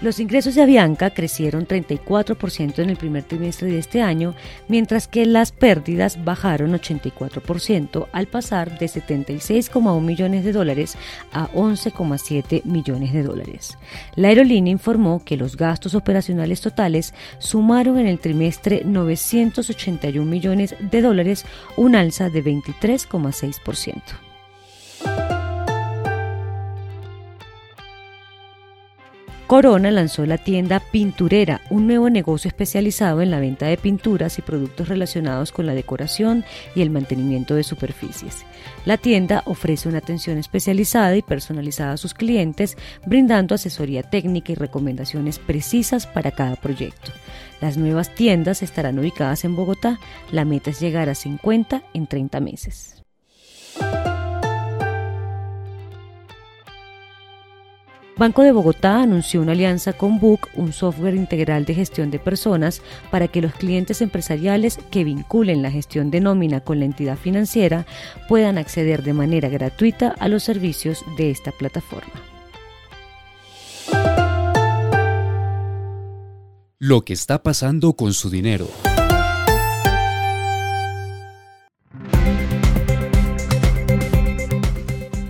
Los ingresos de Avianca crecieron 34% en el primer trimestre de este año, mientras que las pérdidas bajaron 84% al pasar de 76,1 millones de dólares a 11,7 millones de dólares. La aerolínea informó que los gastos operacionales totales sumaron en el trimestre 981 millones de dólares, un alza de 23,6%. Corona lanzó la tienda Pinturera, un nuevo negocio especializado en la venta de pinturas y productos relacionados con la decoración y el mantenimiento de superficies. La tienda ofrece una atención especializada y personalizada a sus clientes, brindando asesoría técnica y recomendaciones precisas para cada proyecto. Las nuevas tiendas estarán ubicadas en Bogotá. La meta es llegar a 50 en 30 meses. Banco de Bogotá anunció una alianza con Book, un software integral de gestión de personas, para que los clientes empresariales que vinculen la gestión de nómina con la entidad financiera puedan acceder de manera gratuita a los servicios de esta plataforma. Lo que está pasando con su dinero.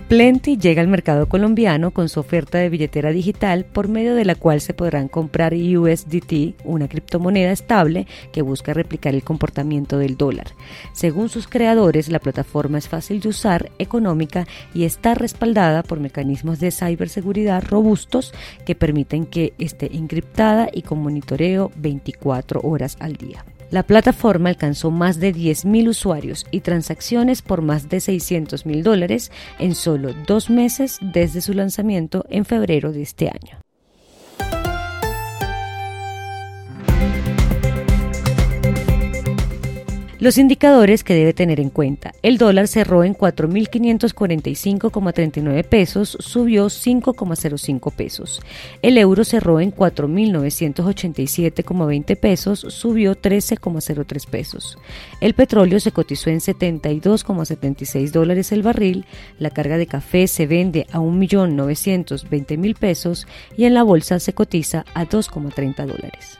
Plenty llega al mercado colombiano con su oferta de billetera digital por medio de la cual se podrán comprar USDT, una criptomoneda estable que busca replicar el comportamiento del dólar. Según sus creadores, la plataforma es fácil de usar, económica y está respaldada por mecanismos de ciberseguridad robustos que permiten que esté encriptada y con monitoreo 24 horas al día. La plataforma alcanzó más de 10.000 usuarios y transacciones por más de 600 mil dólares en solo dos meses desde su lanzamiento en febrero de este año. Los indicadores que debe tener en cuenta. El dólar cerró en 4.545,39 pesos, subió 5,05 pesos. El euro cerró en 4.987,20 pesos, subió 13,03 pesos. El petróleo se cotizó en 72,76 dólares el barril. La carga de café se vende a 1.920.000 pesos y en la bolsa se cotiza a 2,30 dólares.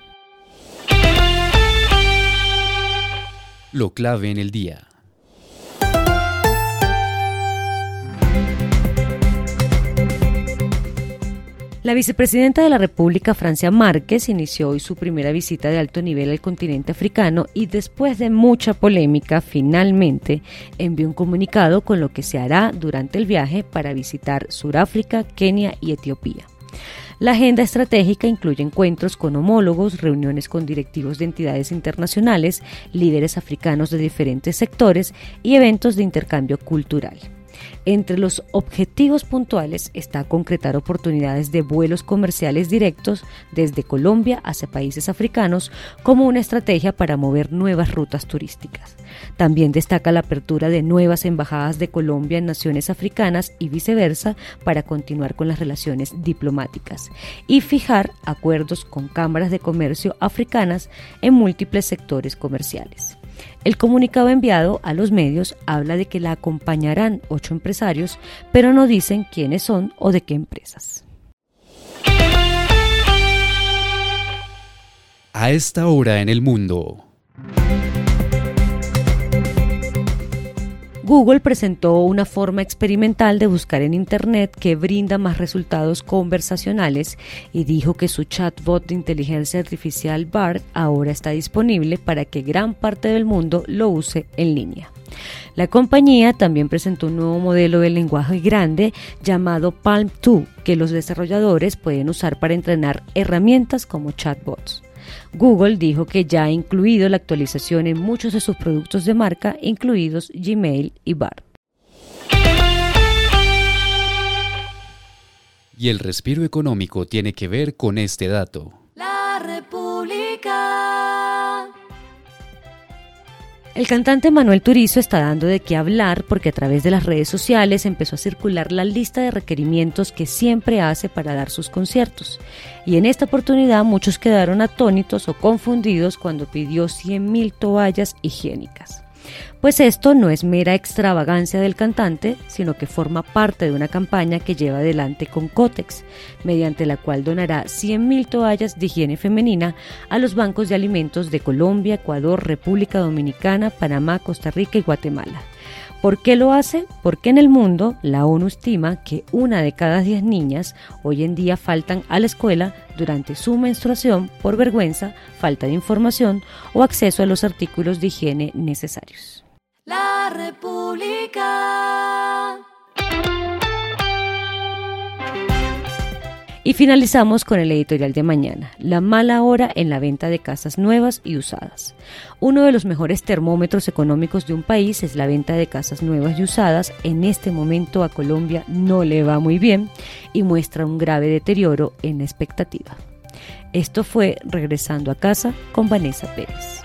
Lo clave en el día. La vicepresidenta de la República, Francia Márquez, inició hoy su primera visita de alto nivel al continente africano y después de mucha polémica, finalmente envió un comunicado con lo que se hará durante el viaje para visitar Sudáfrica, Kenia y Etiopía. La agenda estratégica incluye encuentros con homólogos, reuniones con directivos de entidades internacionales, líderes africanos de diferentes sectores y eventos de intercambio cultural. Entre los objetivos puntuales está concretar oportunidades de vuelos comerciales directos desde Colombia hacia países africanos como una estrategia para mover nuevas rutas turísticas. También destaca la apertura de nuevas embajadas de Colombia en naciones africanas y viceversa para continuar con las relaciones diplomáticas y fijar acuerdos con cámaras de comercio africanas en múltiples sectores comerciales. El comunicado enviado a los medios habla de que la acompañarán ocho empresarios, pero no dicen quiénes son o de qué empresas. A esta hora en el mundo. Google presentó una forma experimental de buscar en Internet que brinda más resultados conversacionales y dijo que su chatbot de inteligencia artificial BART ahora está disponible para que gran parte del mundo lo use en línea. La compañía también presentó un nuevo modelo de lenguaje grande llamado Palm 2 que los desarrolladores pueden usar para entrenar herramientas como chatbots. Google dijo que ya ha incluido la actualización en muchos de sus productos de marca, incluidos Gmail y BART. Y el respiro económico tiene que ver con este dato. El cantante Manuel Turizo está dando de qué hablar porque a través de las redes sociales empezó a circular la lista de requerimientos que siempre hace para dar sus conciertos. Y en esta oportunidad muchos quedaron atónitos o confundidos cuando pidió 100.000 toallas higiénicas. Pues esto no es mera extravagancia del cantante, sino que forma parte de una campaña que lleva adelante con Cotex, mediante la cual donará 100.000 toallas de higiene femenina a los bancos de alimentos de Colombia, Ecuador, República Dominicana, Panamá, Costa Rica y Guatemala. ¿Por qué lo hace? Porque en el mundo la ONU estima que una de cada 10 niñas hoy en día faltan a la escuela durante su menstruación por vergüenza, falta de información o acceso a los artículos de higiene necesarios. La República. Y finalizamos con el editorial de mañana, la mala hora en la venta de casas nuevas y usadas. Uno de los mejores termómetros económicos de un país es la venta de casas nuevas y usadas. En este momento a Colombia no le va muy bien y muestra un grave deterioro en la expectativa. Esto fue Regresando a casa con Vanessa Pérez.